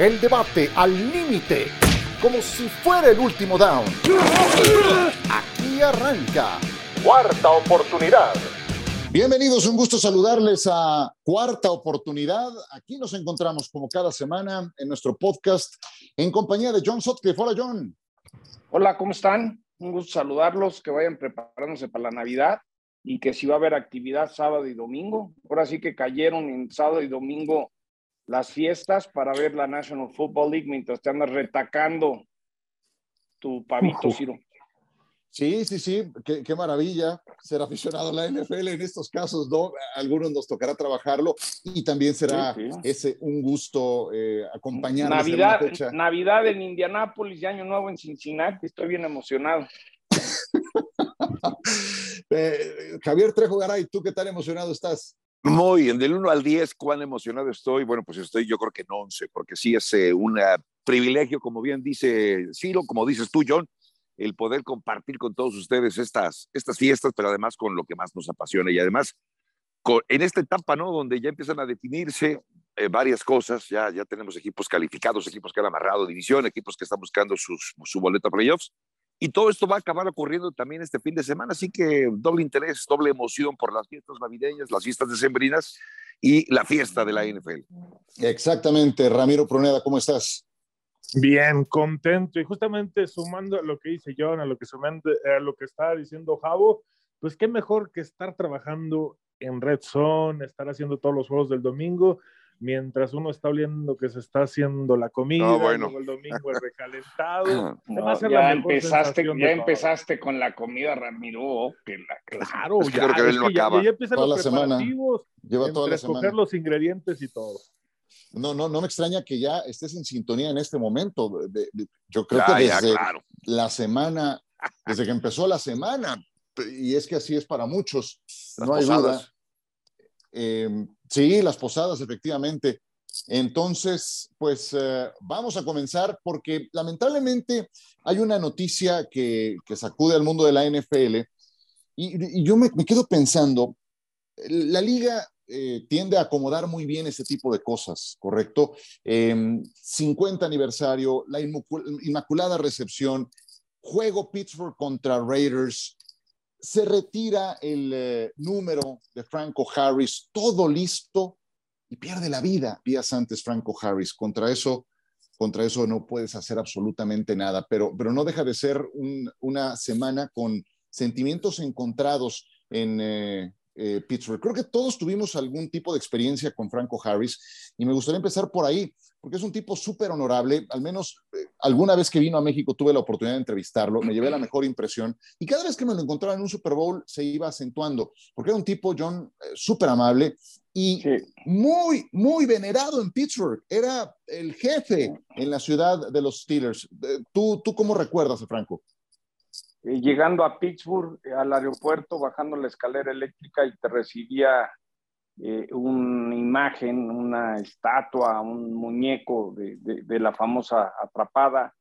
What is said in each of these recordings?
El debate al límite, como si fuera el último down. Aquí arranca. Cuarta oportunidad. Bienvenidos, un gusto saludarles a Cuarta Oportunidad. Aquí nos encontramos como cada semana en nuestro podcast en compañía de John Sotcliffe. Hola, John. Hola, ¿cómo están? Un gusto saludarlos, que vayan preparándose para la Navidad y que si va a haber actividad sábado y domingo. Ahora sí que cayeron en sábado y domingo las fiestas para ver la National Football League mientras te andas retacando tu pavito, Ciro. Sí, sí, sí, qué, qué, maravilla ser aficionado a la NFL en estos casos, ¿no? algunos nos tocará trabajarlo y también será sí, sí. ese un gusto eh, acompañarnos. Navidad, en Navidad en Indianápolis y Año Nuevo en Cincinnati, estoy bien emocionado. eh, Javier Trejo Garay, ¿tú qué tan emocionado estás? Muy bien, del 1 al 10, ¿cuán emocionado estoy? Bueno, pues estoy yo creo que en 11, porque sí es eh, un privilegio, como bien dice Ciro, como dices tú, John, el poder compartir con todos ustedes estas, estas fiestas, pero además con lo que más nos apasiona y además con, en esta etapa, ¿no? Donde ya empiezan a definirse eh, varias cosas, ya, ya tenemos equipos calificados, equipos que han amarrado división, equipos que están buscando sus, su boleta a playoffs, y todo esto va a acabar ocurriendo también este fin de semana, así que doble interés, doble emoción por las fiestas navideñas, las fiestas decembrinas y la fiesta de la NFL. Exactamente, Ramiro Pruneda, ¿cómo estás? Bien, contento. Y justamente sumando a lo que dice John, a lo que, sumando, a lo que estaba diciendo Javo, pues qué mejor que estar trabajando en Red Zone, estar haciendo todos los juegos del domingo, mientras uno está oliendo que se está haciendo la comida, no, bueno. el domingo el recalentado. No, ya empezaste, ya empezaste con la comida, Ramiro. Que la, claro, es que ya, creo que él no que acaba. Ya, ya empiezan toda los la semana. Lleva toda la semana. escoger los ingredientes y todo. No, no, no me extraña que ya estés en sintonía en este momento. De, de, yo creo ya, que desde ya, claro. la semana, desde que empezó la semana, y es que así es para muchos, Las no hay posadas. duda. Eh, sí, las posadas, efectivamente. Entonces, pues eh, vamos a comenzar porque lamentablemente hay una noticia que, sacude al mundo de la NFL y, yo me, quedo pensando, la liga eh, tiende a acomodar muy bien ese tipo de cosas, ¿correcto? Eh, 50 aniversario, la inmaculada recepción, juego Pittsburgh contra Raiders, se retira el eh, número de Franco Harris, todo listo y pierde la vida días antes Franco Harris. Contra eso, contra eso no puedes hacer absolutamente nada, pero, pero no deja de ser un, una semana con sentimientos encontrados en, eh, eh, Pittsburgh. Creo que todos tuvimos algún tipo de experiencia con Franco Harris y me gustaría empezar por ahí, porque es un tipo súper honorable, al menos eh, alguna vez que vino a México tuve la oportunidad de entrevistarlo, me llevé la mejor impresión y cada vez que me lo encontraba en un Super Bowl se iba acentuando, porque era un tipo, John, eh, súper amable y sí. muy, muy venerado en Pittsburgh, era el jefe en la ciudad de los Steelers. ¿Tú, tú cómo recuerdas a Franco? Eh, llegando a Pittsburgh, eh, al aeropuerto, bajando la escalera eléctrica y te recibía eh, una imagen, una estatua, un muñeco de, de, la famosa atrapada.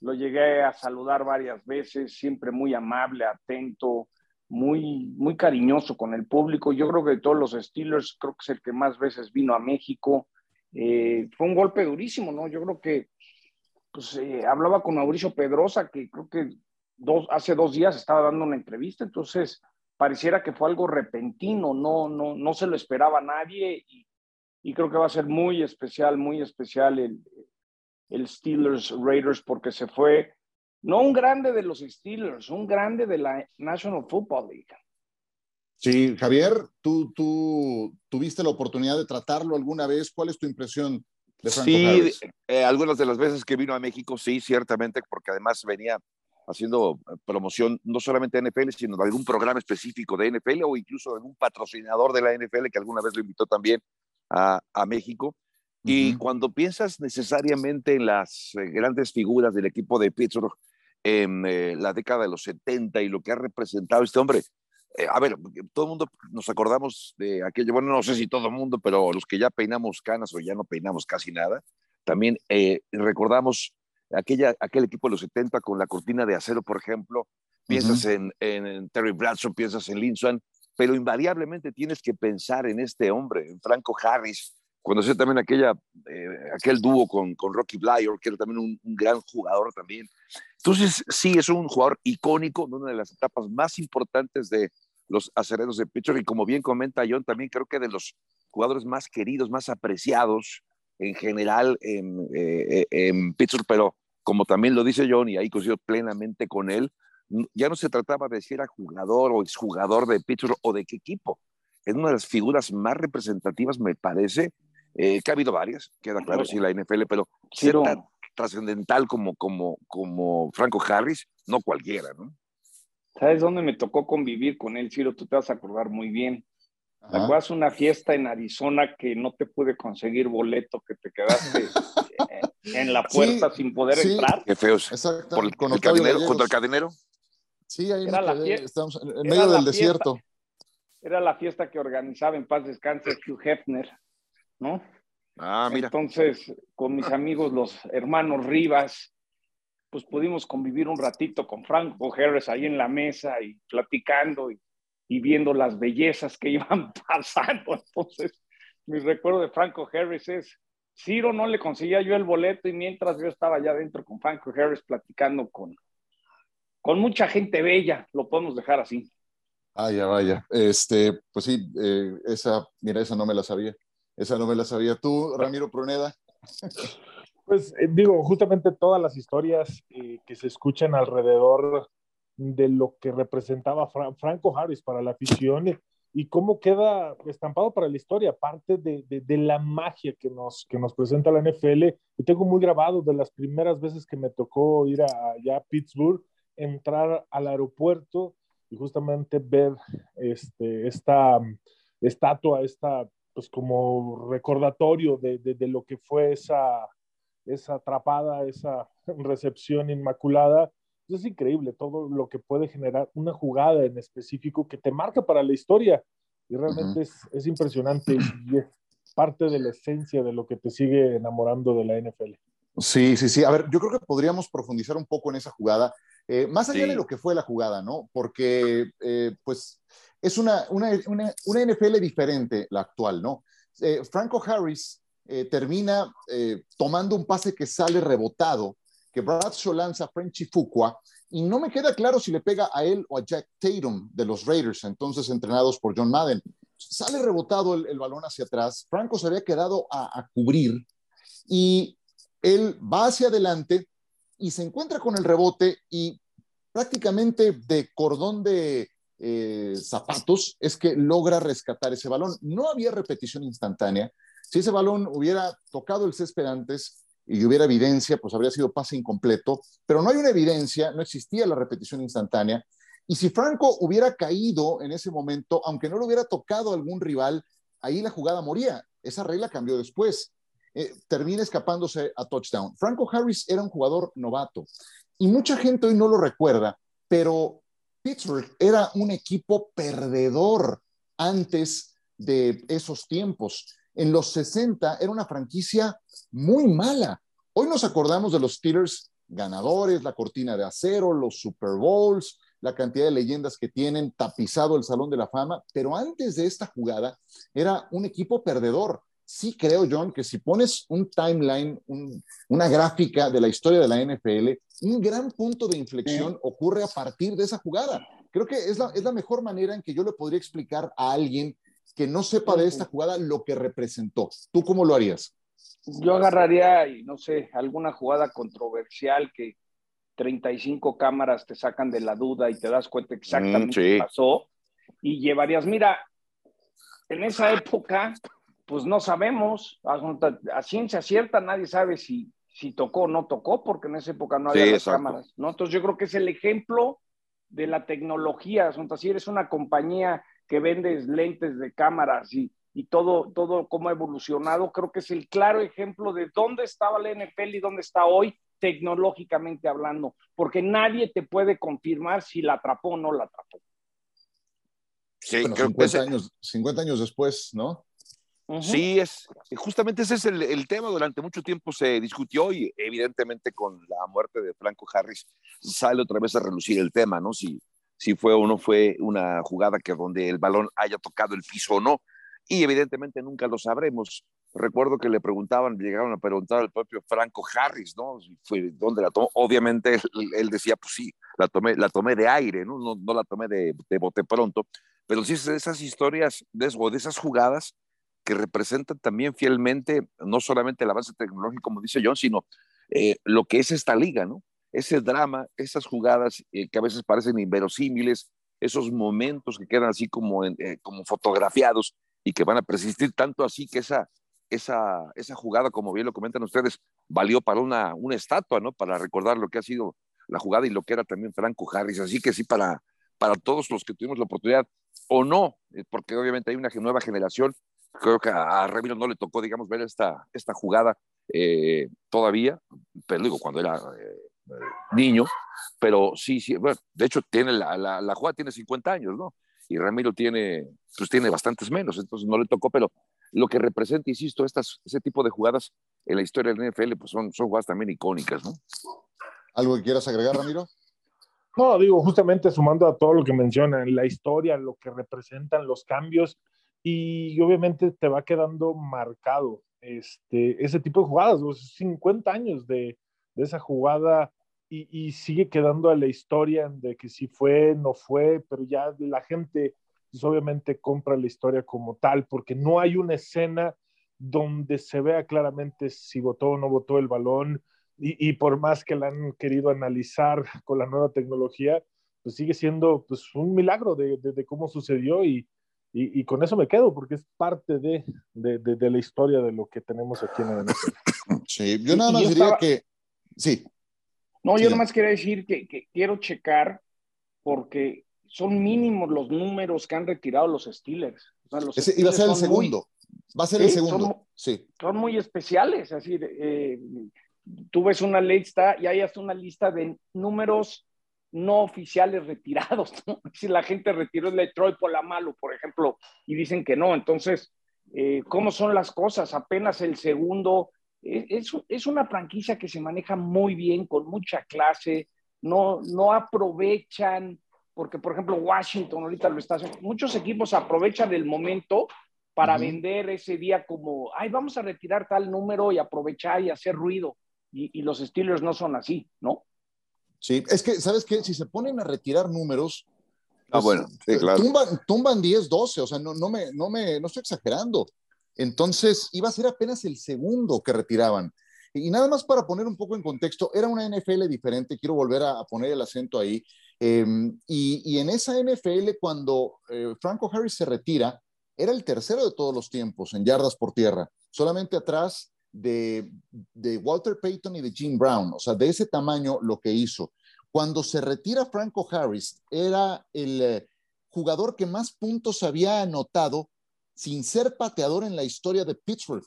Lo llegué a saludar varias veces, siempre muy amable, atento, muy, muy cariñoso con el público. Yo creo que de todos los Steelers, creo que es el que más veces vino a México. Fue un golpe durísimo, ¿no? Yo creo que pues, hablaba con Mauricio Pedrosa, que creo que dos, hace dos días estaba dando una entrevista, entonces pareciera que fue algo repentino, no, no, no se lo esperaba a nadie y, y creo que va a ser muy especial, muy especial el, el Steelers Raiders porque se fue, no un grande de los Steelers, un grande de la National Football League. Sí, Javier, tú, tú tuviste la oportunidad de tratarlo alguna vez, ¿cuál es tu impresión? De Franco sí, eh, algunas de las veces que vino a México, sí, ciertamente, porque además venía haciendo promoción no solamente de NFL, sino de algún programa específico de NFL o incluso de algún patrocinador de la NFL que alguna vez lo invitó también a, a México. Uh -huh. Y cuando piensas necesariamente en las eh, grandes figuras del equipo de Pittsburgh en eh, la década de los 70 y lo que ha representado este hombre, eh, a ver, todo el mundo nos acordamos de aquello, bueno, no sé si todo el mundo, pero los que ya peinamos canas o ya no peinamos casi nada, también eh, recordamos aquella, aquel equipo de los 70 con la cortina de acero, por ejemplo, piensas uh -huh. en, en, Terry Bradshaw, piensas en Lynn pero invariablemente tienes que pensar en este hombre, en Franco Harris, cuando hacía también aquella, eh, aquel dúo con, con Rocky Blyer, que era también un, gran jugador también. Entonces, sí, es un jugador icónico, una de las etapas más importantes de los acereros de Pittsburgh, y como bien comenta John, también creo que de los jugadores más queridos, más apreciados en general en, eh, en Pittsburgh, pero como también lo dice John, y ahí coincido plenamente con él, ya no se trataba de si era jugador o exjugador de Pittsburgh o de qué equipo. Es una de las figuras más representativas, me parece, eh, que ha habido varias, queda claro, sí, la NFL, pero ser tan trascendental como, como, como Franco Harris, no cualquiera, ¿no? ¿Sabes dónde me tocó convivir con él, Ciro? Tú te vas a acordar muy bien. ¿Te acuerdas una fiesta en Arizona que no te pude conseguir boleto, que te quedaste en la puerta sin poder entrar? Qué feos. Exacto. Por el, con el contra el cadenero. Sí, ahí era la fiesta, estamos en medio del desierto. Era la fiesta que organizaba en paz descanse Hugh Hefner, ¿no? Ah, mira. Entonces, con mis amigos, los hermanos Rivas, pues pudimos convivir un ratito con Franco Harris ahí en la mesa y platicando y, y viendo las bellezas que iban pasando. Entonces, mi recuerdo de Franco Harris es, Ciro no le conseguía yo el boleto y mientras yo estaba allá adentro con Franco Harris platicando con, con mucha gente bella, lo podemos dejar así. Vaya, vaya. Este, pues sí, eh, esa, mira, esa no me la sabía. Esa no me la sabía. ¿Tú, Ramiro Pruneda? Pues eh, digo, justamente todas las historias eh, que se escuchan alrededor de lo que representaba Franco Harris para la afición y cómo queda estampado para la historia, parte de, de, de, la magia que nos, que nos presenta la NFL. Y tengo muy grabado de las primeras veces que me tocó ir a, allá a Pittsburgh, entrar al aeropuerto y justamente ver este, esta estatua, esta pues como recordatorio de, de, lo que fue esa, esa atrapada, esa recepción inmaculada. Es increíble todo lo que puede generar una jugada en específico que te marca para la historia y realmente es, es impresionante y es parte de la esencia de lo que te sigue enamorando de la NFL. Sí, sí, sí. A ver, yo creo que podríamos profundizar un poco en esa jugada eh, más allá de lo que fue la jugada, ¿no? Porque, eh, pues, es una, una, una, una, NFL diferente la actual, ¿no? Eh, Franco Harris termina tomando un pase que sale rebotado, que Bradshaw lanza a Frenchy Fuqua, y no me queda claro si le pega a él o a Jack Tatum de los Raiders, entonces entrenados por John Madden. Sale rebotado el, balón hacia atrás, Franco se había quedado a, cubrir y él va hacia adelante, y se encuentra con el rebote y prácticamente de cordón de eh, zapatos es que logra rescatar ese balón. No había repetición instantánea. Si ese balón hubiera tocado el césped antes y hubiera evidencia, pues habría sido pase incompleto, pero no hay una evidencia, no existía la repetición instantánea. Y si Franco hubiera caído en ese momento, aunque no le hubiera tocado algún rival, ahí la jugada moría. Esa regla cambió después. Eh, termina escapándose a touchdown. Franco Harris era un jugador novato y mucha gente hoy no lo recuerda, pero Pittsburgh era un equipo perdedor antes de esos tiempos. En los 60 era una franquicia muy mala. Hoy nos acordamos de los Steelers ganadores, la cortina de acero, los Super Bowls, la cantidad de leyendas que tienen, tapizado el Salón de la Fama, pero antes de esta jugada era un equipo perdedor sí creo, John, que si pones un timeline, una gráfica de la historia de la NFL, un gran punto de inflexión ocurre a partir de esa jugada. Creo que es la, es la mejor manera en que yo le podría explicar a alguien que no sepa de esta jugada lo que representó. ¿Tú cómo lo harías? Yo agarraría, no sé, alguna jugada controversial que 35 cámaras te sacan de la duda y te das cuenta exactamente mm, qué pasó y llevarías, mira, en esa época pues no sabemos, a, ciencia cierta nadie sabe si, si tocó o no tocó, porque en esa época no había las cámaras, ¿no? Entonces yo creo que es el ejemplo de la tecnología, si eres una compañía que vendes lentes de cámaras y, y todo, todo cómo ha evolucionado, creo que es el claro ejemplo de dónde estaba la NFL y dónde está hoy tecnológicamente hablando, porque nadie te puede confirmar si la atrapó o no la atrapó. Sí, 50, años, 50 años después, ¿no? Sí, es, justamente ese es el, tema. Durante mucho tiempo se discutió y evidentemente con la muerte de Franco Harris sale otra vez a relucir el tema, ¿no? Si, si fue o no fue una jugada que donde el balón haya tocado el piso o no. Y evidentemente nunca lo sabremos. recuerdo que le preguntaban, llegaron a preguntar al propio Franco Harris, ¿no? Fue, ¿Dónde la tomó? Obviamente él, decía, pues sí, la tomé, la tomé de aire, ¿no? No, la tomé de, de, bote pronto, pero sí esas historias de, de esas jugadas que representan también fielmente no solamente el avance tecnológico, como dice John, sino eh, lo que es esta liga, ¿no? Ese drama, esas jugadas eh, que a veces parecen inverosímiles, esos momentos que quedan así como, eh, como fotografiados y que van a persistir tanto así que esa, esa, esa jugada, como bien lo comentan ustedes, valió para una, una estatua, ¿no? Para recordar lo que ha sido la jugada y lo que era también Franco Harris. Así que sí, para, para todos los que tuvimos la oportunidad, o no, eh, porque obviamente hay una nueva generación, creo que a, Ramiro no le tocó, digamos, ver esta, esta jugada todavía, pero digo, cuando era niño, pero sí, sí, bueno, de hecho, tiene la, la, la jugada tiene 50 años, ¿no? Y Ramiro tiene, pues tiene bastantes menos, entonces no le tocó, pero lo que representa, insisto, estas, ese tipo de jugadas en la historia del NFL, pues son, son jugadas también icónicas, ¿no? ¿Algo que quieras agregar, Ramiro? No, digo, justamente sumando a todo lo que mencionan, la historia, lo que representan los cambios, y obviamente te va quedando marcado este, ese tipo de jugadas, los 50 años de, de esa jugada y, y, sigue quedando a la historia de que si fue, no fue, pero ya la gente pues obviamente compra la historia como tal, porque no hay una escena donde se vea claramente si votó o no votó el balón, y, y por más que la han querido analizar con la nueva tecnología, pues sigue siendo pues, un milagro de, de, de cómo sucedió y, y, y, con eso me quedo, porque es parte de, de, la historia de lo que tenemos aquí en el Sí, yo nada más diría estaba... que... Sí. No, yo sí. nada más quería decir que, que quiero checar porque son mínimos los números que han retirado los Steelers. O sea, los Ese Steelers iba a ser el segundo. Muy, Va a ser ¿sí? el segundo. Son, sí. Son muy especiales. Así, eh, tú ves una lista y hay hasta una lista de números no oficiales retirados. ¿no? Si la gente retiró el Detroit por la malo, por ejemplo, y dicen que no. Entonces, eh, ¿cómo son las cosas? Apenas el segundo. Es, es, una franquicia que se maneja muy bien, con mucha clase. No, no aprovechan porque por ejemplo Washington ahorita lo está haciendo, muchos equipos aprovechan el momento para uh -huh. vender ese día como, ay, vamos a retirar tal número y aprovechar y hacer ruido. Y, y los Steelers no son así, ¿no? Sí, es que, ¿sabes qué? Si se ponen a retirar números, pues, ah, bueno, sí, claro. tumban, tumban 10, 12, o sea, no, no, me, no, me, no estoy exagerando. Entonces, iba a ser apenas el segundo que retiraban. Y nada más para poner un poco en contexto, era una NFL diferente, quiero volver a, poner el acento ahí. Eh, y, y, en esa NFL, cuando eh, Franco Harris se retira, era el tercero de todos los tiempos en yardas por tierra, solamente atrás de, de, Walter Payton y de Jim Brown, o sea, de ese tamaño lo que hizo. Cuando se retira Franco Harris, era el eh, jugador que más puntos había anotado sin ser pateador en la historia de Pittsburgh.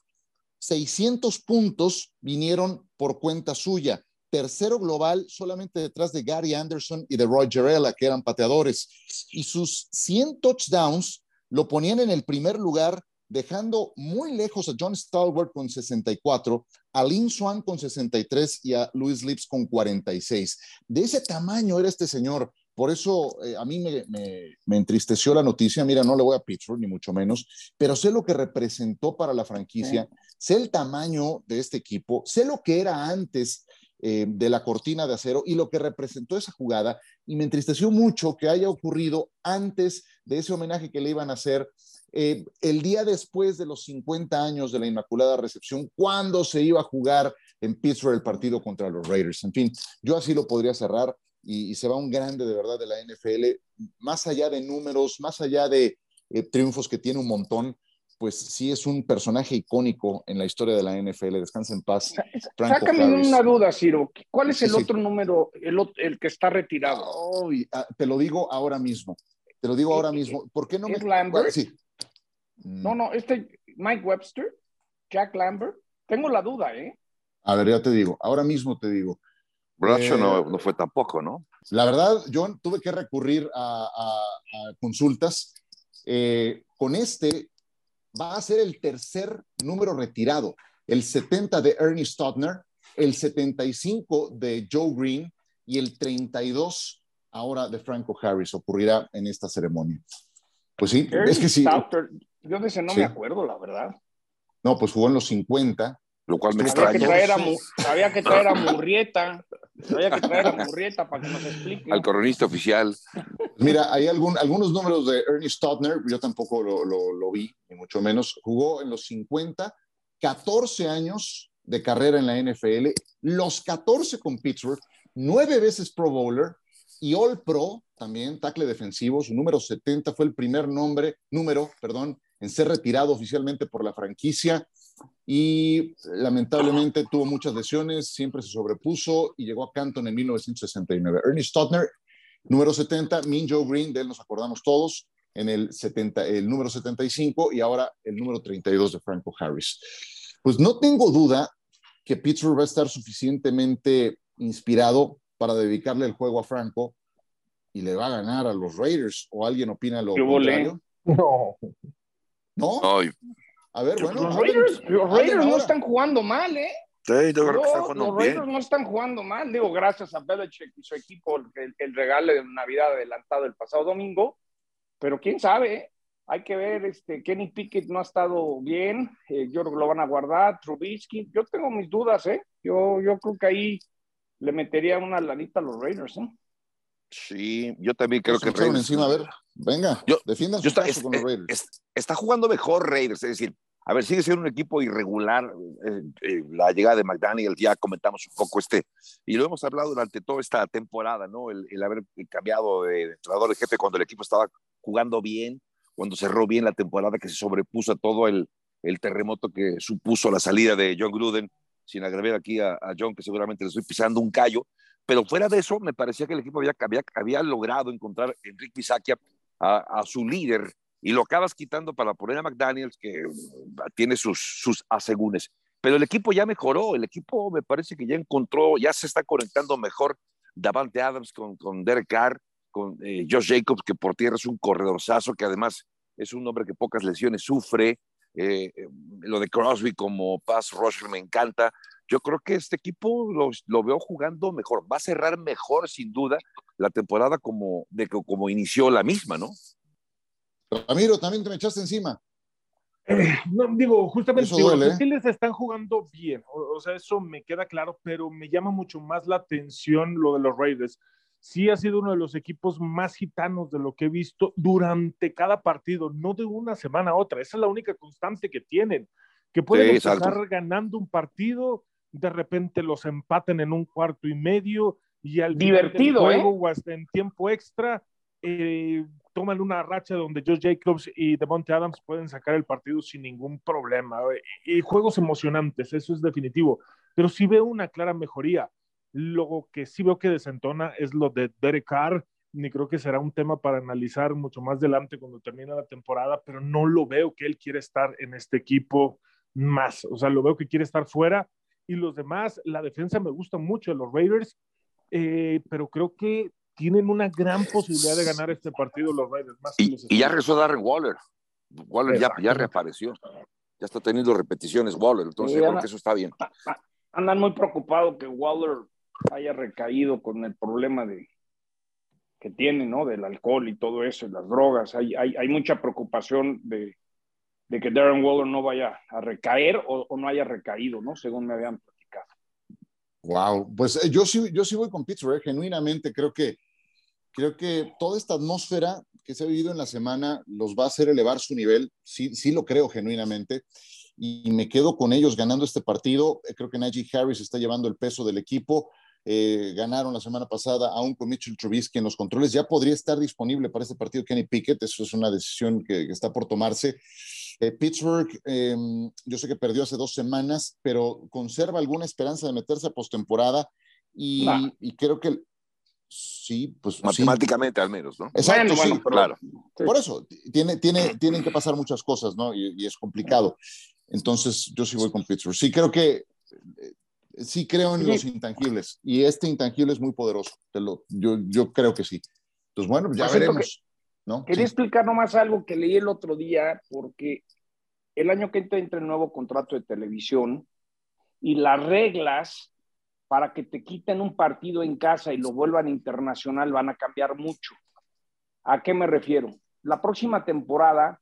600 puntos vinieron por cuenta suya tercero global solamente detrás de Gary Anderson y de Roger Ella, que eran pateadores. Y sus 100 touchdowns lo ponían en el primer lugar, dejando muy lejos a John Stalwart con 64, a Lynn Swan con 63 y a Louis Lips con 46. De ese tamaño era este señor. Por eso eh, a mí me, me, me, entristeció la noticia. Mira, no le voy a Pittsburgh, ni mucho menos, pero sé lo que representó para la franquicia, sí. sé el tamaño de este equipo, sé lo que era antes eh, de la cortina de acero y lo que representó esa jugada. Y me entristeció mucho que haya ocurrido antes de ese homenaje que le iban a hacer eh, el día después de los 50 años de la Inmaculada Recepción, cuando se iba a jugar en Pittsburgh el partido contra los Raiders. En fin, yo así lo podría cerrar y, y se va un grande de verdad de la NFL, más allá de números, más allá de eh, triunfos que tiene un montón pues sí es un personaje icónico en la historia de la NFL. Descansa en paz. Franco Sácame Harris. una duda, Ciro. ¿Cuál es el sí, otro sí. número, el, el, que está retirado? Oh, te lo digo ahora mismo. Te lo digo ahora mismo. ¿Por qué no ¿Es me... Lambert? Sí. No, no, este Mike Webster, Jack Lambert. Tengo la duda, ¿eh? A ver, ya te digo. Ahora mismo te digo. Bradshaw eh, no, no, fue tampoco, ¿no? La verdad, yo tuve que recurrir a, a, a consultas. Eh, con este va a ser el tercer número retirado, el 70 de Ernie Stotner, el 75 de Joe Green y el 32 ahora de Franco Harris ocurrirá en esta ceremonia. Pues sí, Ernie es que sí. Stouter, yo de ese no sí. me acuerdo, la verdad. No, pues jugó en los 50. Lo cual me había extraña. que, traer a, Mu- había que traer a Murrieta. Había que traer a Murrieta para que nos explique. Al coronista oficial. Mira, hay algún, algunos números de Ernie Stotner, yo tampoco lo, lo- lo vi, ni mucho menos. Jugó en los 50, 14 años de carrera en la NFL, los 14 con Pittsburgh, nueve veces Pro Bowler y All Pro también, tackle defensivo. Su número 70 fue el primer nombre, número, perdón, en ser retirado oficialmente por la franquicia y lamentablemente tuvo muchas lesiones, siempre se sobrepuso y llegó a Canton en 1969. Ernie Stotner, número 70, Mean Joe Green, de él nos acordamos todos, en el, 70, el número 75 y ahora el número 32 de Franco Harris. Pues no tengo duda que Pittsburgh va a estar suficientemente inspirado para dedicarle el juego a Franco y le va a ganar a los Raiders o alguien opina lo contrario. No. ¿No? Ay, A ver, bueno. los Raiders, los hablen Raiders no están jugando mal, ¿eh? sí, yo creo que están jugando los bien. Raiders no están jugando mal, digo, gracias a Belichick y su equipo, el, el regalo de Navidad adelantado el pasado domingo, pero quién sabe, ¿eh? hay que ver, este, Kenny Pickett no ha estado bien, eh, yo creo que lo van a guardar, Trubisky, yo tengo mis dudas, ¿eh? Yo, yo creo que ahí le metería una lanita a los Raiders, ¿eh? Sí, yo también creo Se que Raiders- encima, a ver, venga, Yo- defiendan Yo está, caso es- con los es- Raiders. es- está jugando mejor Raiders, es decir, a ver, sigue siendo un equipo irregular. eh, eh, la llegada de McDaniel, ya comentamos un poco este, y lo hemos hablado durante toda esta temporada, ¿no? El, el haber cambiado de entrenador de jefe cuando el equipo estaba jugando bien, cuando cerró bien la temporada, que se sobrepuso a todo el, el terremoto que supuso la salida de John Gruden, sin agraviar aquí a, a John, que seguramente le estoy pisando un callo. Pero fuera de eso, me parecía que el equipo había, había, había logrado encontrar Enrique Bisakia a, a su líder y lo acabas quitando para poner a McDaniels, que uh, tiene sus, sus asegúnes. Pero el equipo ya mejoró, el equipo me parece que ya encontró, ya se está conectando mejor Davante Adams con, con Derek Carr, con eh, Josh Jacobs, que por tierra es un corredorzazo, que además es un hombre que pocas lesiones sufre. Eh, eh, lo de Crosby como pass rusher me encanta. Yo creo que este equipo lo, lo veo jugando mejor. Va a cerrar mejor, sin duda, la temporada como, de, como inició la misma, ¿no? Ramiro, también te me echaste encima. No, digo, justamente digo, duele, los ¿eh? Están jugando bien, o, o sea, eso me queda claro, pero me llama mucho más la atención lo de los Raiders. Sí ha sido uno de los equipos más gitanos de lo que he visto durante cada partido, no de una semana a otra. Esa es la única constante que tienen, que pueden Sí, empezar exacto. ganando un partido, de repente los empaten en un cuarto y medio y al Divertido, ¿eh? o hasta en tiempo extra eh, toman una racha donde Joe Jacobs y Devontae Adams pueden sacar el partido sin ningún problema. Y juegos emocionantes, eso es definitivo. Pero sí veo una clara mejoría. Lo que sí veo que desentona es lo de Derek Carr. Ni creo que será un tema para analizar mucho más adelante cuando termine la temporada, pero no lo veo que él quiere estar en este equipo más. O sea, lo veo que quiere estar fuera. Y los demás, la defensa me gusta mucho de los Raiders, eh, pero creo que tienen una gran posibilidad de ganar este partido los Raiders. Más Y, los y ya regresó Darren Waller. Waller ya, reapareció. Ya está teniendo repeticiones Waller, entonces Sí, creo que eso está bien. Andan muy preocupados que Waller haya recaído con el problema de que tiene, ¿no? Del alcohol y todo eso, y las drogas. Hay, hay, hay mucha preocupación de, de que Darren Waller no vaya a recaer o, o no haya recaído, ¿no? Según me habían platicado. Wow, pues eh, yo sí, yo sí voy con Pittsburgh, genuinamente creo que, creo que toda esta atmósfera que se ha vivido en la semana los va a hacer elevar su nivel, sí, sí lo creo genuinamente, y me quedo con ellos ganando este partido, Eh, creo que Najee Harris está llevando el peso del equipo, Eh, ganaron la semana pasada aún con Mitchell Trubisky en los controles, ya podría estar disponible para este partido Kenny Pickett, eso es una decisión que, que está por tomarse. Eh, Pittsburgh, eh, yo sé que perdió hace dos semanas, pero conserva alguna esperanza de meterse a postemporada. Y, Nah. y creo que sí, pues sí. Matemáticamente al menos, ¿no? Exacto, Bueno, sí. bueno, pero- Claro. Sí. Por eso, tiene, tiene, tienen que pasar muchas cosas, ¿no? Y, y es complicado. Entonces, yo sí voy con Pittsburgh. Sí, creo que, eh, sí creo en los intangibles. Y este intangible es muy poderoso. Te lo, yo, yo creo que sí. Entonces, bueno, ya Pues veremos. ¿no? Quería Sí. explicar nomás algo que leí el otro día, porque el año que entra entra el nuevo contrato de televisión y las reglas para que te quiten un partido en casa y lo vuelvan internacional van a cambiar mucho. ¿A qué me refiero? La próxima temporada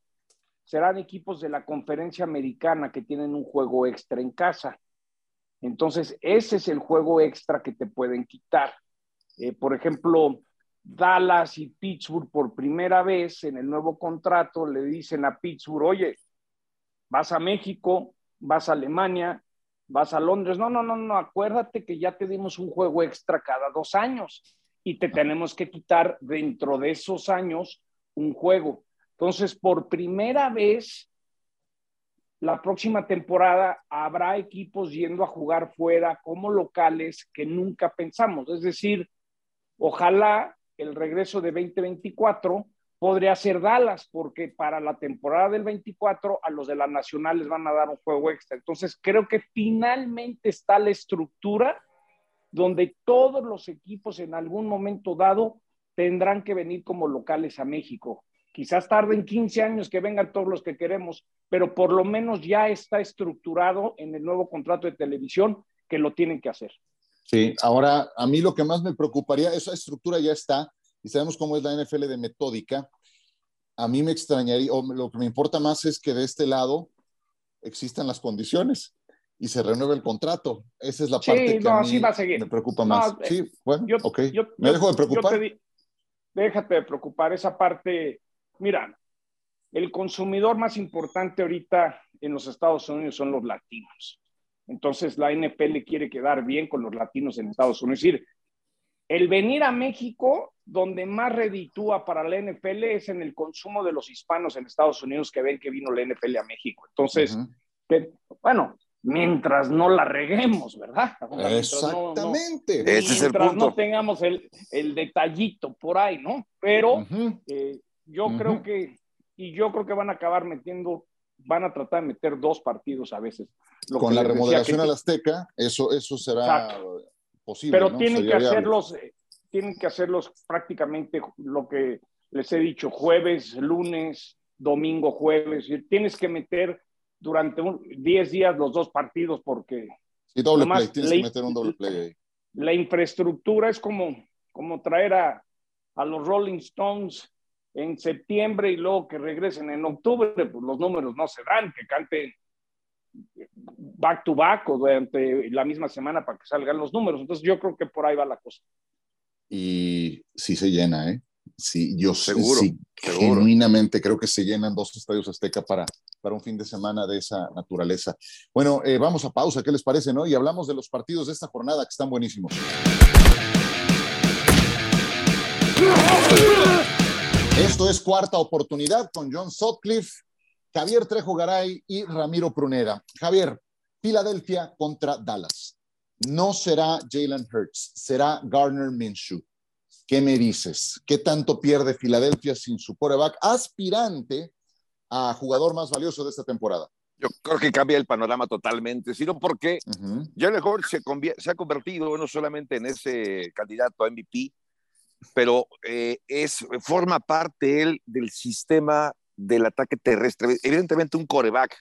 serán equipos de la conferencia americana que tienen un juego extra en casa. Entonces, ese es el juego extra que te pueden quitar. Eh, por ejemplo, Dallas y Pittsburgh por primera vez en el nuevo contrato le dicen a Pittsburgh, oye, vas a México, vas a Alemania, vas a Londres. No, no, no, no, acuérdate que ya te dimos un juego extra cada dos años y te tenemos que quitar dentro de esos años un juego. Entonces, por primera vez, la próxima temporada habrá equipos yendo a jugar fuera como locales que nunca pensamos. Es decir, ojalá el regreso de 2024 podría ser Dallas, porque para la temporada del 24 a los de la Nacional les van a dar un juego extra. Entonces, creo que finalmente está la estructura donde todos los equipos en algún momento dado tendrán que venir como locales a México. Quizás tarden 15 años que vengan todos los que queremos, pero por lo menos ya está estructurado en el nuevo contrato de televisión que lo tienen que hacer. Sí, ahora a mí lo que más me preocuparía, esa estructura ya está y sabemos cómo es la NFL de metódica. A mí me extrañaría, o lo que me importa más es que de este lado existan las condiciones y se renueve el contrato. Esa es la parte que a mí me preocupa más. sí, bueno, yo, ok. ¿Me dejo de preocupar? déjate de preocupar. Esa parte Mira, el consumidor más importante ahorita en los Estados Unidos son los latinos. Entonces la NPL quiere quedar bien con los latinos en Estados Unidos. Es decir, el venir a México, donde más reditúa para la NFL es en el consumo de los hispanos en Estados Unidos que ven que vino la NFL a México. Entonces, bueno, mientras no la reguemos, ¿verdad? Exactamente. No, Ese es el punto. no tengamos el, detallito por ahí, ¿no? Pero yo creo que, y yo creo que van a acabar metiendo, van a tratar de meter dos partidos a veces. Con la remodelación al Azteca, eso, eso será posible. Pero tienen que hacerlos, eh, tienen que hacerlos prácticamente lo que les he dicho, jueves, lunes, domingo, jueves. Tienes que meter durante 10 días los dos partidos porque... Sí, doble play, tienes que meter un doble play ahí. La infraestructura es como, como traer a, a los Rolling Stones en septiembre y luego que regresen en octubre, pues los números no se dan, que canten back to back o durante la misma semana para que salgan los números. Entonces yo creo que por ahí va la cosa. Y sí se llena, ¿eh? Sí, yo seguro, sí, genuinamente creo que se llenan dos estadios Azteca para, para un fin de semana de esa naturaleza. Bueno, eh, vamos a pausa, ¿qué les parece, no? Y hablamos de los partidos de esta jornada que están buenísimos. Esto es cuarta oportunidad con John Sutcliffe, Javier Trejo Garay y Ramiro Prunera. Javier, Filadelfia contra Dallas. No será Jalen Hurts, será Garner Minshew. ¿Qué me dices? ¿Qué tanto pierde Filadelfia sin su quarterback aspirante a jugador más valioso de esta temporada? Yo creo que cambia el panorama totalmente, sino porque Jalen Hurts se, se, ha convertido no solamente en ese candidato a MVP, pero eh, es, forma parte él del sistema del ataque terrestre. Evidentemente un coreback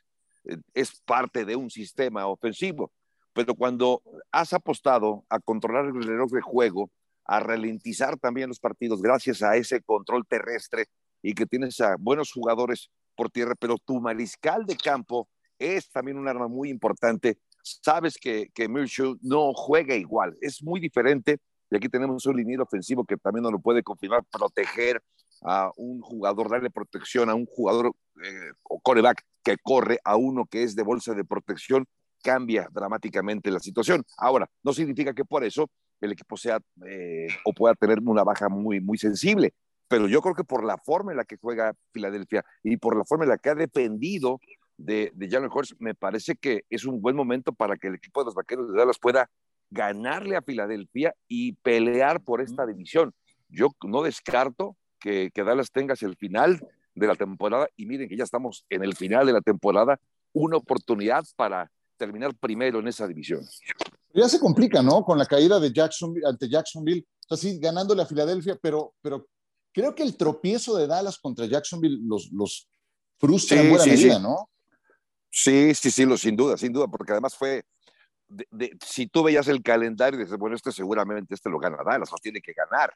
eh, es parte de un sistema ofensivo, pero cuando has apostado a controlar el reloj de juego, a ralentizar también los partidos gracias a ese control terrestre y que tienes a buenos jugadores por tierra, pero tu mariscal de campo es también un arma muy importante. Sabes que, que no juega igual, es muy diferente y aquí tenemos un liniero ofensivo que también nos lo puede confirmar, proteger a un jugador, darle protección a un jugador eh, o coreback que corre a uno que es de bolsa de protección, cambia dramáticamente la situación. Ahora, no significa que por eso el equipo sea eh, o pueda tener una baja muy, muy sensible, pero yo creo que por la forma en la que juega Filadelfia y por la forma en la que ha dependido de, de Jalen Hurts, me parece que es un buen momento para que el equipo de los Vaqueros de Dallas pueda ganarle a Filadelfia y pelear por esta división. Yo no descarto que, que Dallas tengas el final de la temporada y miren que ya estamos en el final de la temporada, una oportunidad para terminar primero en esa división. Ya se complica, ¿no? Con la caída de Jacksonville ante Jacksonville, así ganándole a Filadelfia, pero, pero creo que el tropiezo de Dallas contra Jacksonville los, los frustra en buena medida, ¿no? Sí, sí, sí, lo, sin duda, sin duda, porque además fue si tú veías el calendario dices, bueno, este seguramente este lo gana Dallas o tiene que ganar.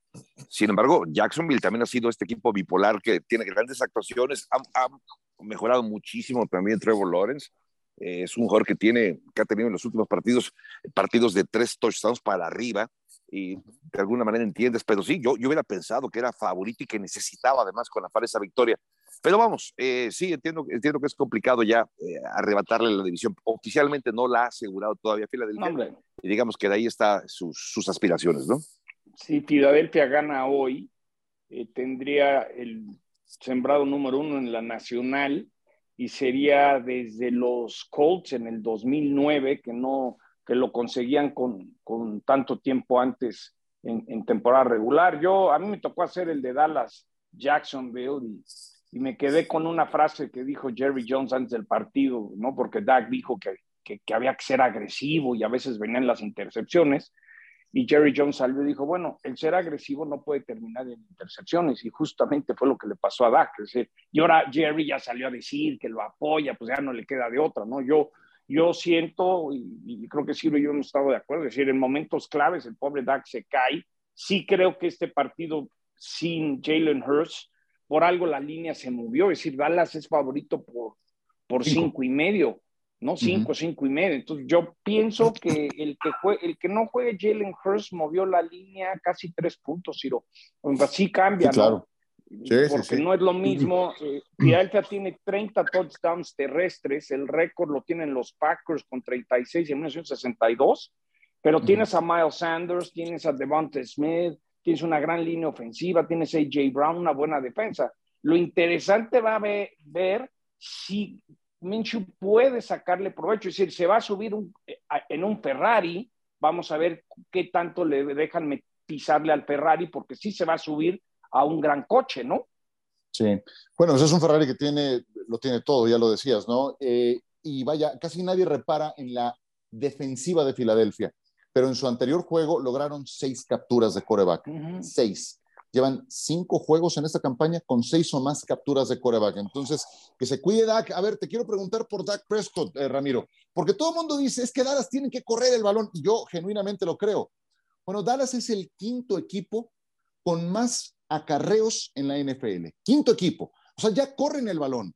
Sin embargo, Jacksonville también ha sido este equipo bipolar que tiene grandes actuaciones, ha, mejorado muchísimo también Trevor Lawrence. Eh, es un jugador que tiene, que ha tenido en los últimos partidos, partidos de tres touchdowns para arriba y de alguna manera entiendes, pero sí, yo, yo hubiera pensado que era favorito y que necesitaba además con la esa victoria. Pero vamos, eh, sí, entiendo, entiendo que es complicado ya eh, arrebatarle la división. Oficialmente no la ha asegurado todavía Filadelfia. y digamos que de ahí están sus, sus, aspiraciones, ¿no? Si Filadelfia gana hoy, eh, tendría el sembrado número uno en la nacional y sería desde los Colts en el 2009 que no que lo conseguían con, con tanto tiempo antes en, en, temporada regular. Yo a mí me tocó hacer el de Dallas Jacksonville y y me quedé con una frase que dijo Jerry Jones antes del partido, ¿no? Porque Dak dijo que, que, había que ser agresivo y a veces venían las intercepciones. Y Jerry Jones salió y dijo, bueno, el ser agresivo no puede terminar en intercepciones. Y justamente fue lo que le pasó a Dak. Es decir, y ahora Jerry ya salió a decir que lo apoya, pues ya no le queda de otra, ¿no? Yo, yo siento, y, creo que Ciro y yo no estado de acuerdo, es decir, en momentos claves el pobre Dak se cae. Sí creo que este partido sin Jalen Hurts por algo la línea se movió, es decir, Dallas es favorito por, por cinco. y medio, ¿no? Cinco, cinco y medio. Entonces yo pienso que el que, fue, el que no juegue Jalen Hurst movió la línea casi tres puntos, Ciro. Así cambia, claro. Porque no es lo mismo. Eh, tiene 30 touchdowns terrestres, el récord lo tienen los Packers con 36 en 1962, pero tienes a Miles Sanders, tienes a Devonta Smith, tienes una gran línea ofensiva, tienes a AJ Brown, una buena defensa. Lo interesante va a ver, si Minshew puede sacarle provecho, es decir, se va a subir en un Ferrari, vamos a ver qué tanto le dejan pisarle al Ferrari, porque sí se va a subir a un gran coche, ¿no? Sí, bueno, ese es un Ferrari que tiene, lo tiene todo, ya lo decías, ¿no? Eh, y vaya, casi nadie repara en la defensiva de Filadelfia pero en su anterior juego lograron seis capturas de coreback. Seis. Llevan cinco juegos en esta campaña con seis o más capturas de coreback. Entonces, que se cuide Dak. A ver, te quiero preguntar por Dak Prescott, eh, Ramiro, porque todo el mundo dice, es que Dallas tiene que correr el balón, y yo genuinamente lo creo. Bueno, Dallas es el quinto equipo con más acarreos en la NFL. Quinto equipo. O sea, ya corren el balón.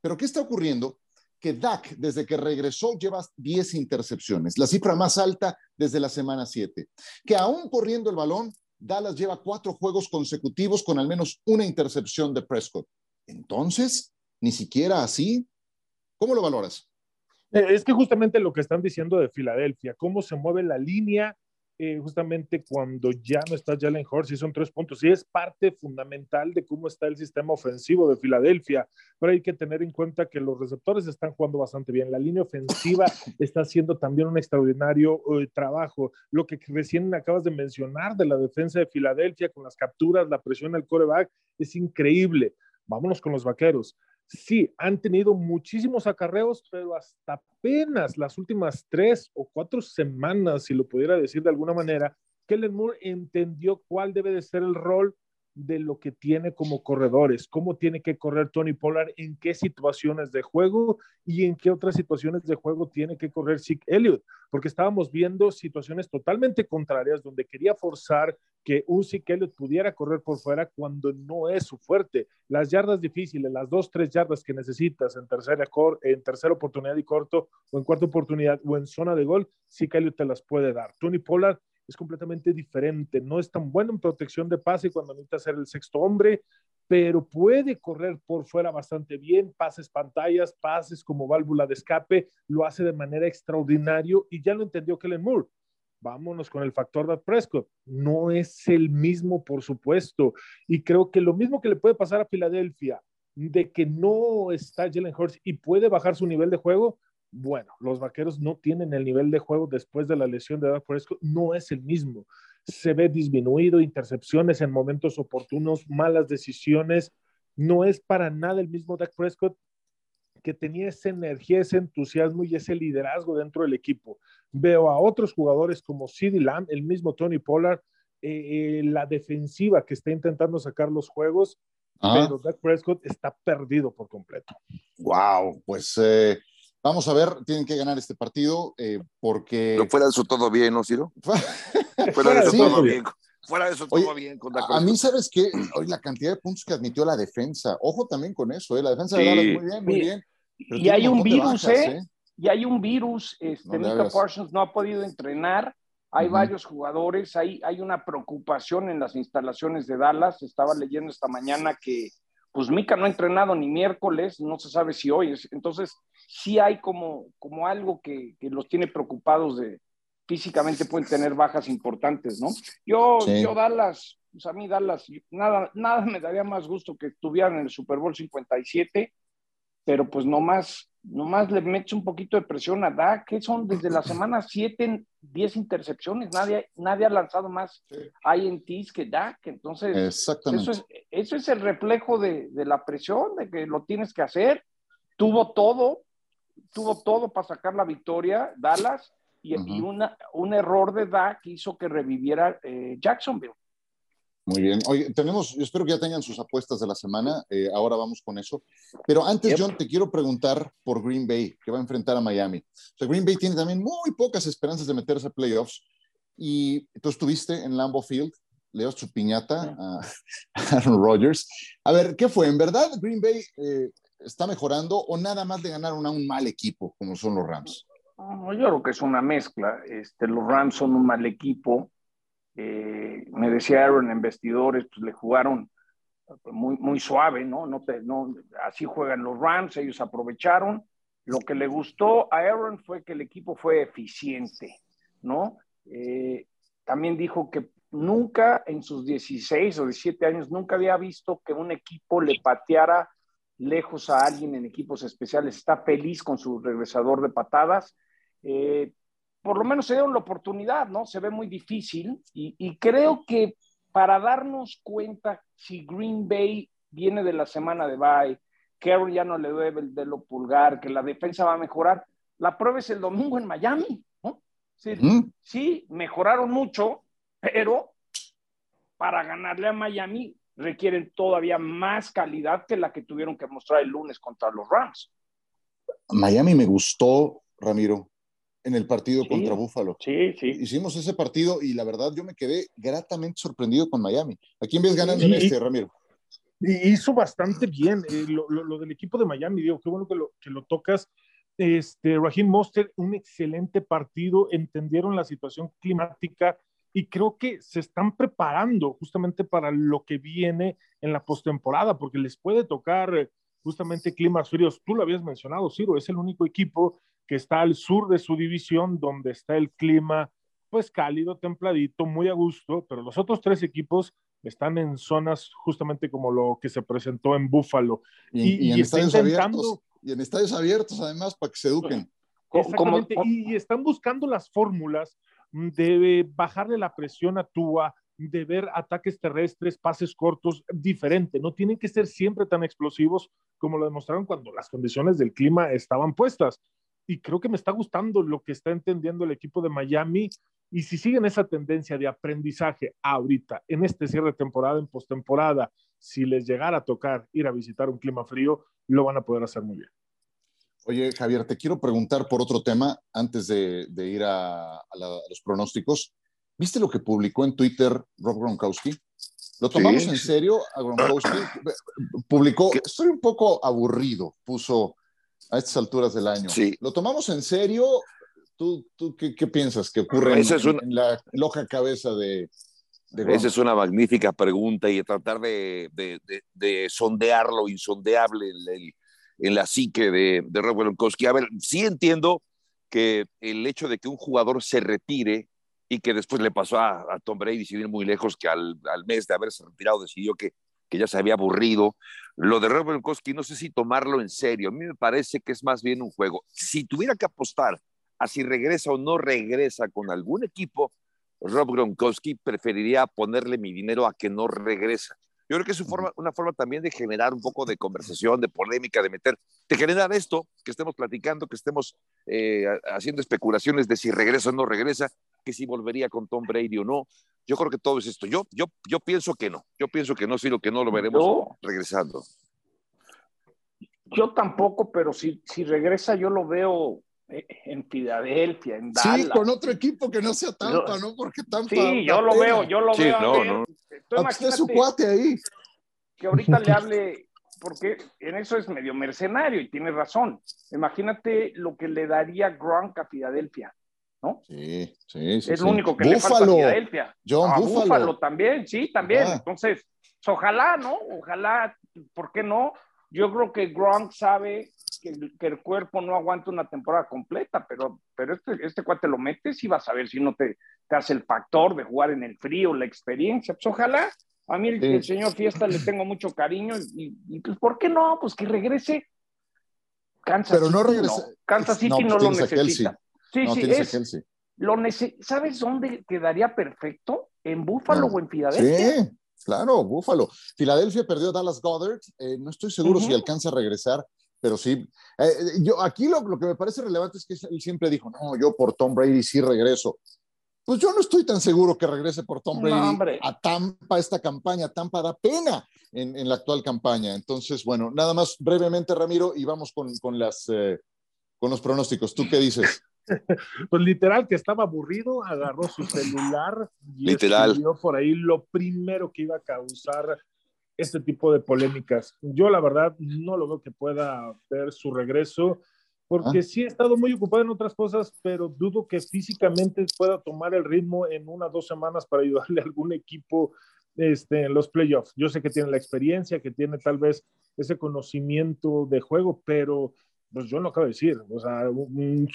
Pero ¿qué está ocurriendo? Que Dak, desde que regresó, lleva 10 intercepciones, la cifra más alta desde la semana 7. Que aún corriendo el balón, Dallas lleva cuatro juegos consecutivos con al menos una intercepción de Prescott. Entonces, ni siquiera así. ¿Cómo lo valoras? Eh, es que justamente lo que están diciendo de Filadelfia, cómo se mueve la línea eh, justamente cuando ya no está Jalen Hurts y son tres puntos. Y es parte fundamental de cómo está el sistema ofensivo de Filadelfia. Pero hay que tener en cuenta que los receptores están jugando bastante bien. La línea ofensiva está haciendo también un extraordinario eh, trabajo. Lo que recién acabas de mencionar de la defensa de Filadelfia con las capturas, la presión al coreback, es increíble. Vámonos con los vaqueros sí, han tenido muchísimos acarreos, pero hasta apenas las últimas tres o cuatro semanas, si lo pudiera decir de alguna manera, Kellen Moore entendió cuál debe de ser el rol de lo que tiene como corredores, cómo tiene que correr Tony Pollard, en qué situaciones de juego y en qué otras situaciones de juego tiene que correr Sick Elliott, porque estábamos viendo situaciones totalmente contrarias donde quería forzar que un Sick Elliott pudiera correr por fuera cuando no es su fuerte. Las yardas difíciles, las dos, tres yardas que necesitas en tercera, en tercera oportunidad y corto, o en cuarta oportunidad, o en zona de gol, Sick Elliott te las puede dar. Tony Pollard es completamente diferente. No es tan bueno en protección de pase cuando necesita ser el sexto hombre, pero puede correr por fuera bastante bien, pases pantallas, pases como válvula de escape, lo hace de manera extraordinaria y ya lo entendió Kellen Moore. Vámonos con el factor de Prescott. No es el mismo, por supuesto. Y creo que lo mismo que le puede pasar a Filadelfia, de que no está Jalen Hurts y puede bajar su nivel de juego, bueno, los vaqueros no tienen el nivel de juego después de la lesión de Dak Prescott, no es el mismo. Se ve disminuido, intercepciones en momentos oportunos, malas decisiones. No es para nada el mismo Dak Prescott que tenía esa energía, ese entusiasmo y ese liderazgo dentro del equipo. Veo a otros jugadores como CeeDee Lamb, el mismo Tony Pollard, eh, eh, la defensiva que está intentando sacar los juegos, ah. pero Dak Prescott está perdido por completo. Wow, pues eh, Vamos a ver, tienen que ganar este partido eh, porque. Pero fuera de eso todo bien, ¿no, Ciro? fuera de eso todo bien. Fuera de eso todo bien. Con a mí, ¿sabes qué? Hoy la cantidad de puntos que admitió la defensa. Ojo también con eso, ¿eh? La defensa de Dallas muy bien, muy bien. y hay un virus, ¿eh? ¿eh? Y hay un virus. Este, no Parsons no ha podido entrenar. Hay varios jugadores, hay, hay una preocupación en las instalaciones de Dallas. Estaba leyendo esta mañana que pues Mica no ha entrenado ni miércoles, no se sabe si hoy es. Entonces, sí hay como, como algo que, los tiene preocupados de físicamente pueden tener bajas importantes, ¿no? Yo, yo Dallas, pues a mí Dallas, nada, nada me daría más gusto que estuvieran en el Super Bowl 57, pero pues nomás nomás le metes un poquito de presión a Dak, que son desde la semana 7, 10 intercepciones, nadie, nadie ha lanzado más INTs que Dak, entonces Eso, es, eso es el reflejo de, de, la presión, de que lo tienes que hacer, tuvo todo, tuvo todo para sacar la victoria, Dallas, y, una, un error de Dak hizo que reviviera eh, Jacksonville. Muy bien. Oye, tenemos, yo espero que ya tengan sus apuestas de la semana. Eh, ahora vamos con eso. Pero antes, John, te quiero preguntar por Green Bay, que va a enfrentar a Miami. O sea, Green Bay tiene también muy pocas esperanzas de meterse a playoffs. Y tú estuviste en Lambeau Field, le su piñata a Aaron Rodgers. A ver, ¿qué fue? ¿En verdad Green Bay eh, está mejorando o nada más de ganar a un mal equipo como son los Rams? yo creo que es una mezcla. Este, los Rams son un mal equipo eh, me decía Aaron en vestidores, pues le jugaron muy, suave, ¿no? No, te, no Así juegan los Rams, ellos aprovecharon. Lo que le gustó a Aaron fue que el equipo fue eficiente, ¿no? Eh, también dijo que nunca en sus 16 o 17 años, nunca había visto que un equipo le pateara lejos a alguien en equipos especiales. Está feliz con su regresador de patadas. Eh, por lo menos se dieron la oportunidad, ¿no? Se ve muy difícil y, creo que para darnos cuenta si Green Bay viene de la semana de bye, Aaron ya no le debe el dedo pulgar, que la defensa va a mejorar, la prueba es el domingo en Miami, ¿no? Sí, sí mejoraron mucho, pero para ganarle a Miami requieren todavía más calidad que la que tuvieron que mostrar el lunes contra los Rams. Miami me gustó, Ramiro en el partido contra Búfalo. Sí, sí. Hicimos ese partido y la verdad yo me quedé gratamente sorprendido con Miami. ¿A quién ves ganando en este, Ramiro? Hizo bastante bien eh, lo, del equipo de Miami, digo, qué bueno que lo, que lo tocas. Este, Raheem Monster, un excelente partido, entendieron la situación climática y creo que se están preparando justamente para lo que viene en la postemporada, porque les puede tocar eh, justamente climas fríos. Tú lo habías mencionado, Ciro, es el único equipo que está al sur de su división, donde está el clima pues cálido, templadito, muy a gusto, pero los otros tres equipos están en zonas justamente como lo que se presentó en Búfalo. Y, en estadios abiertos, y en estadios abiertos además para que se eduquen. Exactamente, y, están buscando las fórmulas de bajarle la presión a Tua, de ver ataques terrestres, pases cortos, diferente. No tienen que ser siempre tan explosivos como lo demostraron cuando las condiciones del clima estaban puestas. Y creo que me está gustando lo que está entendiendo el equipo de Miami. Y si siguen esa tendencia de aprendizaje ahorita, en este cierre de temporada, en postemporada, si les llegara a tocar ir a visitar un clima frío, lo van a poder hacer muy bien. Oye, Javier, te quiero preguntar por otro tema antes de, ir a los pronósticos. ¿Viste lo que publicó en Twitter Rob Gronkowski? ¿Lo tomamos en serio a Gronkowski? Publicó, estoy un poco aburrido, puso a estas alturas del año. Sí. ¿Lo tomamos en serio? ¿Tú, tú qué, piensas que ocurre en, la loca cabeza de, de Esa es una magnífica pregunta y tratar de, de, de, sondear lo insondeable en, en la psique de, de Rob Gronkowski. A ver, sí entiendo que el hecho de que un jugador se retire y que después le pasó a, Tom Brady, sin ir muy lejos, que al, mes de haberse retirado decidió que, que ya se había aburrido. Lo de Rob Gronkowski no sé si tomarlo en serio, a mí me parece que es más bien un juego. Si tuviera que apostar a si regresa o no regresa con algún equipo, Rob Gronkowski preferiría ponerle mi dinero a que no regresa. Yo creo que es una forma, una forma también de generar un poco de conversación, de polémica, de meter, de generar esto, que estemos platicando, que estemos eh, haciendo especulaciones de si regresa o no regresa, que si volvería con Tom Brady o no. Yo creo que todo es esto. Yo, yo, yo pienso que no. Yo pienso que no, sino que no lo veremos regresando. Yo tampoco, pero si, si regresa yo lo veo eh, en Filadelfia, en Dallas. Sí, con otro equipo que no sea Tampa, ¿no? Porque Tampa. Sí, yo lo veo, yo lo veo. No, no. Usted su cuate ahí. Que ahorita le hable, porque en eso es medio mercenario y tiene razón. Imagínate lo que le daría Gronk a Filadelfia. ¿No? Sí, sí, sí. Es lo único que le falta a Filadelfia. John a Búfalo. también, sí, también. Entonces, ojalá, ¿no? Ojalá, ¿por qué no? Yo creo que Gronk sabe que, el cuerpo no aguanta una temporada completa, pero, pero este, este cuate lo metes y vas a ver si no te, te hace el factor de jugar en el frío, la experiencia. Pues ojalá. A mí el, señor Fiesta le tengo mucho cariño y, pues, ¿por qué no? Pues que regrese. Kansas pero no regresa. Kansas City no, pues lo necesita. Sí, no, sí, es, lo ¿Sabes dónde quedaría perfecto? ¿En Búfalo o en Filadelfia? Sí, claro, Búfalo. Filadelfia perdió a Dallas Goddard. Eh, no estoy seguro si alcanza a regresar, pero sí. Eh, eh, yo, aquí lo, lo, que me parece relevante es que él siempre dijo, no, yo por Tom Brady sí regreso. Pues yo no estoy tan seguro que regrese por Tom Brady a Tampa esta campaña. Tampa da pena en, en, la actual campaña. Entonces, bueno, nada más brevemente, Ramiro, y vamos con, con las, con los pronósticos. ¿Tú qué dices? pues literal que estaba aburrido, agarró su celular y literal. por ahí lo primero que iba a causar este tipo de polémicas. Yo la verdad no lo veo que pueda ver su regreso, porque ah. sí he estado muy ocupado en otras cosas, pero dudo que físicamente pueda tomar el ritmo en unas dos semanas para ayudarle a algún equipo este, en los playoffs. Yo sé que tiene la experiencia, que tiene tal vez ese conocimiento de juego, pero pues yo lo acabo de decir, o sea,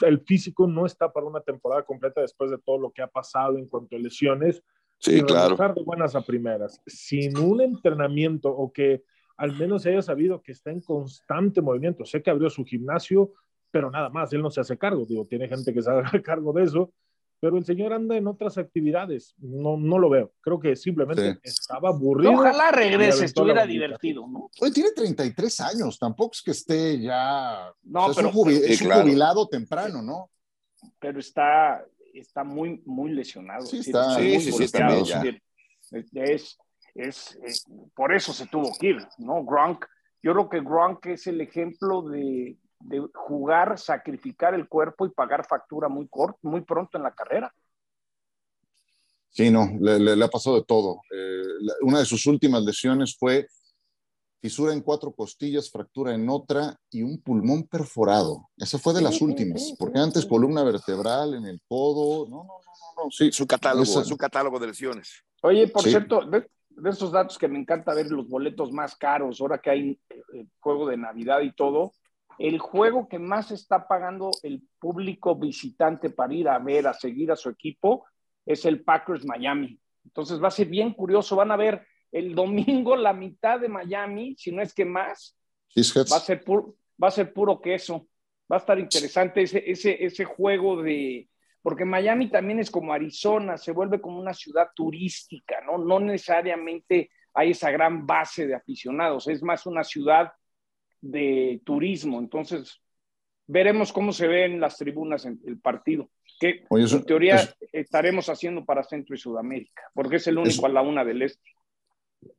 el físico no está para una temporada completa después de todo lo que ha pasado en cuanto a lesiones. Sí, claro. de buenas a primeras, sin un entrenamiento o que al menos haya sabido que está en constante movimiento. Sé que abrió su gimnasio, pero nada más, él no se hace cargo. Digo, tiene gente que se hace cargo de eso, pero el señor anda en otras actividades. No, no lo veo. Creo que simplemente estaba aburrido. Ojalá regrese, estuviera divertido, ¿no? Hoy tiene 33 años, tampoco es que esté ya. No, pero, es un, jubilado temprano, ¿no? Pero está, está muy, muy lesionado. Sí, está, sí, sí, está es, es, es, por eso se tuvo que ir, ¿no? Gronk, yo creo que Gronk es el ejemplo de, de jugar, sacrificar el cuerpo y pagar factura muy corto, muy pronto en la carrera. Sí, no, le, ha pasado de todo. Eh, una de sus últimas lesiones fue fisura en cuatro costillas, fractura en otra y un pulmón perforado. Esa fue de las últimas, porque antes columna vertebral en el codo. No, no, no, no. Sí, su catálogo, su catálogo de lesiones. Oye, por cierto, de, esos datos que me encanta ver los boletos más caros, ahora que hay eh, juego de Navidad y todo, el juego que más está pagando el público visitante para ir a ver, a seguir a su equipo, es el Packers Miami. Entonces va a ser bien curioso, van a ver el domingo la mitad de Miami, si no es que más, va a ser, va a ser puro queso. Va a estar interesante ese, ese, ese juego de, porque Miami también es como Arizona, se vuelve como una ciudad turística, ¿no? No necesariamente hay esa gran base de aficionados, es más una ciudad de turismo. Entonces, veremos cómo se ven las tribunas en el partido. Que en teoría estaremos haciendo para Centro y Sudamérica, porque es el único a la una del este.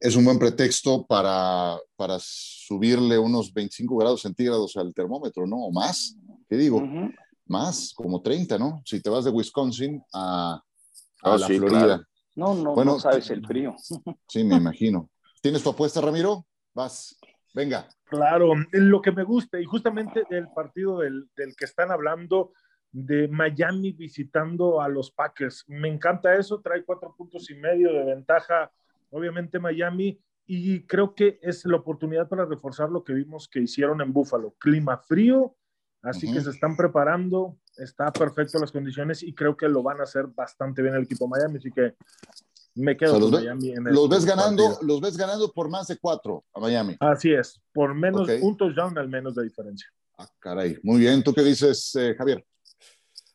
Es un buen pretexto para, para subirle unos 25 grados centígrados al termómetro, ¿no? O más, ¿qué digo? Más, como 30, ¿no? Si te vas de Wisconsin a, ah, la Florida. No, no, bueno, no sabes el frío. Sí, me imagino. ¿Tienes tu apuesta, Ramiro? Vas, venga. Claro, lo que me gusta, y justamente del partido del, que están hablando, de Miami visitando a los Packers. Me encanta eso, trae cuatro puntos y medio de ventaja, obviamente Miami, y creo que es la oportunidad para reforzar lo que vimos que hicieron en Buffalo. Clima frío, así que se están preparando, está perfecto las condiciones y creo que lo van a hacer bastante bien el equipo Miami, así que me quedo con Miami. En los ves ganando, los ves ganando por más de cuatro a Miami. Así es, por menos puntos ya al menos de diferencia. Ah, caray. Muy bien. ¿Tú qué dices, eh, Javier?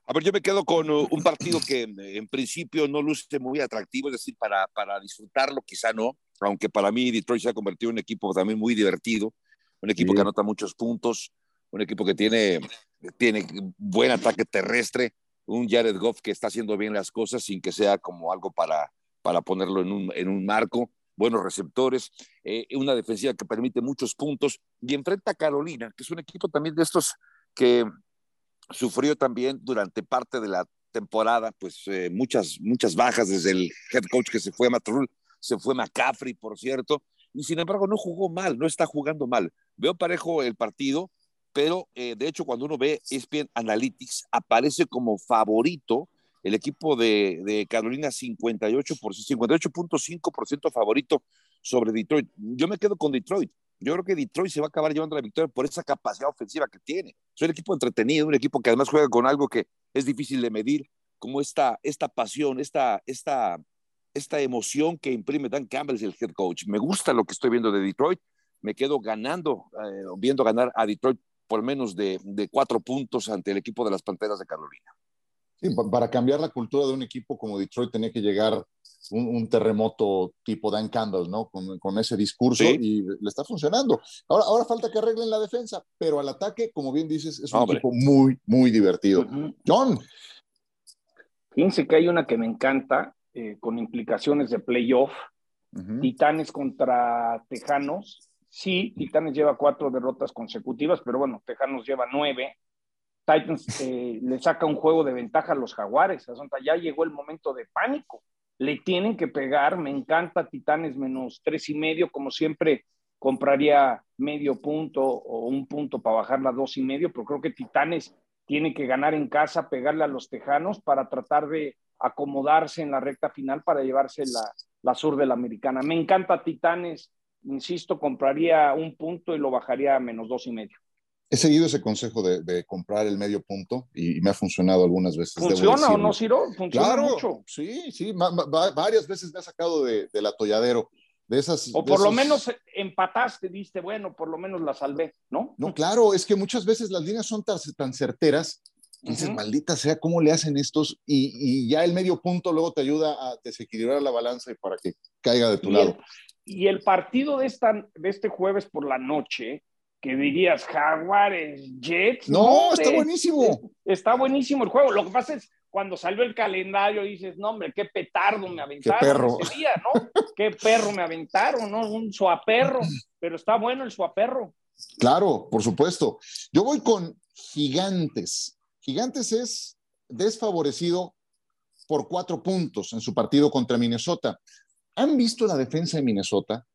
A ver, yo me quedo con uh, un partido que en principio no luce muy atractivo, es decir, para, para disfrutarlo quizá no, aunque para mí Detroit se ha convertido en un equipo también muy divertido, un equipo que anota muchos puntos, un equipo que tiene, tiene buen ataque terrestre, un Jared Goff que está haciendo bien las cosas sin que sea como algo para, para ponerlo en un, en un marco. buenos receptores, eh, una defensiva que permite muchos puntos y enfrenta a Carolina, que es un equipo también de estos que sufrió también durante parte de la temporada, pues eh, muchas, muchas bajas desde el head coach que se fue a Matrul, se fue McCaffrey, por cierto, y sin embargo no jugó mal, no está jugando mal. Veo parejo el partido, pero eh, de hecho cuando uno ve ESPN Analytics aparece como favorito el equipo de, Carolina 58 58.5% favorito sobre Detroit. Yo me quedo con Detroit. Yo creo que Detroit se va a acabar llevando la victoria por esa capacidad ofensiva que tiene. Es un equipo entretenido, un equipo que además juega con algo que es difícil de medir, como esta, esta pasión, esta, esta, esta emoción que imprime Dan Campbell, el head coach. Me gusta lo que estoy viendo de Detroit. Me quedo ganando, eh, viendo ganar a Detroit por menos de cuatro puntos ante el equipo de las Panteras de Carolina. Sí, para cambiar la cultura de un equipo como Detroit tenía que llegar un, terremoto tipo Dan Campbell, ¿no? Con, con ese discurso y le está funcionando. Ahora, ahora falta que arreglen la defensa, pero al ataque, como bien dices, es un equipo muy, muy divertido. John. Fíjense que hay una que me encanta, eh, con implicaciones de playoff. Titanes contra Tejanos. Sí, Titanes lleva cuatro derrotas consecutivas, pero bueno, Tejanos lleva nueve. Titans eh, le saca un juego de ventaja a los Jaguares. Ya llegó el momento de pánico le tienen que pegar. Me encanta Titanes menos tres y medio, como siempre compraría medio punto o un punto para bajar la dos y medio, pero creo que Titanes tiene que ganar en casa, pegarle a los Tejanos para tratar de acomodarse en la recta final para llevarse la, la sur de la americana. Me encanta Titanes, insisto, compraría un punto y lo bajaría a menos dos y medio. He seguido ese consejo de, comprar el medio punto y, me ha funcionado algunas veces. ¿Funciona o no, Ciro? Funciona mucho. Sí, sí, varias veces me ha sacado de, del atolladero. De esas, o por lo menos empataste, diste, bueno, por lo menos la salvé, ¿no? No, claro, es que muchas veces las líneas son tan, tan certeras dices, maldita sea, ¿cómo le hacen estos? Y, ya el medio punto luego te ayuda a desequilibrar la balanza y para que caiga de tu lado. y el partido de, esta, de este jueves por la noche que dirías Jaguares, Jets. No, está buenísimo. Está buenísimo el juego. Lo que pasa es cuando salió el calendario dices, no, hombre, qué petardo me aventaron qué perro. ese día, ¿no? qué perro me aventaron, ¿no? Un suaperro, pero está bueno el suaperro. Claro, por supuesto. Yo voy con Gigantes. Gigantes es desfavorecido por cuatro puntos en su partido contra Minnesota. ¿Han visto la defensa de Minnesota?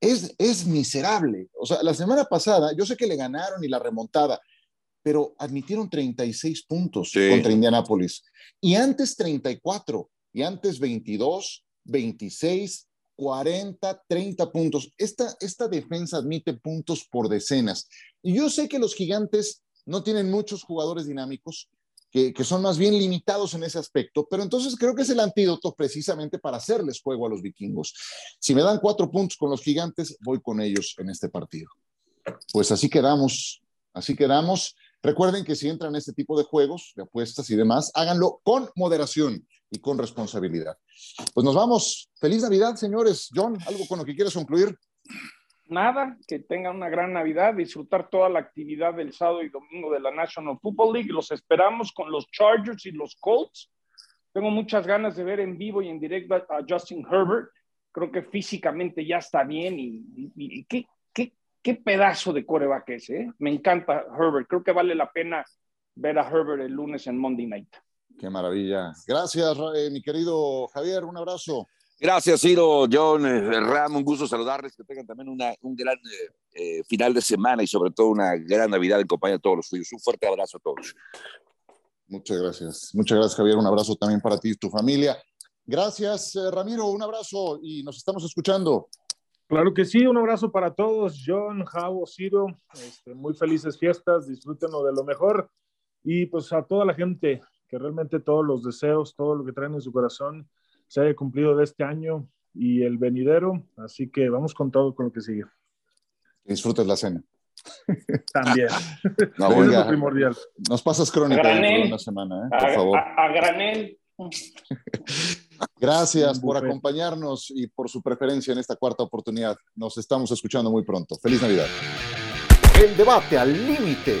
Es, miserable. O sea, la semana pasada, yo sé que le ganaron y la remontada, pero admitieron 36 puntos contra Indianápolis. Y antes 34, y antes 22, 26, 40, 30 puntos. Esta, esta defensa admite puntos por decenas. Y yo sé que los gigantes no tienen muchos jugadores dinámicos, que, son más bien limitados en ese aspecto, pero entonces creo que es el antídoto precisamente para hacerles juego a los vikingos. Si me dan cuatro puntos con los gigantes, voy con ellos en este partido. Pues así quedamos, así quedamos. Recuerden que si entran en este tipo de juegos, de apuestas y demás, háganlo con moderación y con responsabilidad. Pues nos vamos. Feliz Navidad, señores. John, ¿algo con lo que quieras concluir? Nada, que tengan una gran Navidad, disfrutar toda la actividad del sábado y domingo de la National Football League. Los esperamos con los Chargers y los Colts. Tengo muchas ganas de ver en vivo y en directo a Justin Herbert. Creo que físicamente ya está bien y, qué, qué, qué, pedazo de coreback es. ¿eh? Me encanta Herbert. Creo que vale la pena ver a Herbert el lunes en Monday Night. Qué maravilla. Gracias, eh, mi querido Javier. Un abrazo. Gracias, Ciro, John, eh, Ram, un gusto saludarles, que tengan también una, un gran eh, eh, final de semana y sobre todo una gran Navidad en compañía de todos los suyos. Un fuerte abrazo a todos. Muchas gracias. Muchas gracias, Javier. Un abrazo también para ti y tu familia. Gracias, Ramiro. Un abrazo y nos estamos escuchando. Claro que sí, un abrazo para todos. John, Javo, Ciro, este, muy felices fiestas, disfrútenlo de lo mejor. Y pues a toda la gente, que realmente todos los deseos, todo lo que traen en su corazón, se haya cumplido de este año y el venidero. Así que vamos con todo con lo que sigue. Disfrutes la cena. También. No, oiga, primordial. Nos pasas crónica de una semana, ¿eh? por favor. A, granel. Gracias por acompañarnos y por su preferencia en esta cuarta oportunidad. Nos estamos escuchando muy pronto. Feliz Navidad. El debate al límite,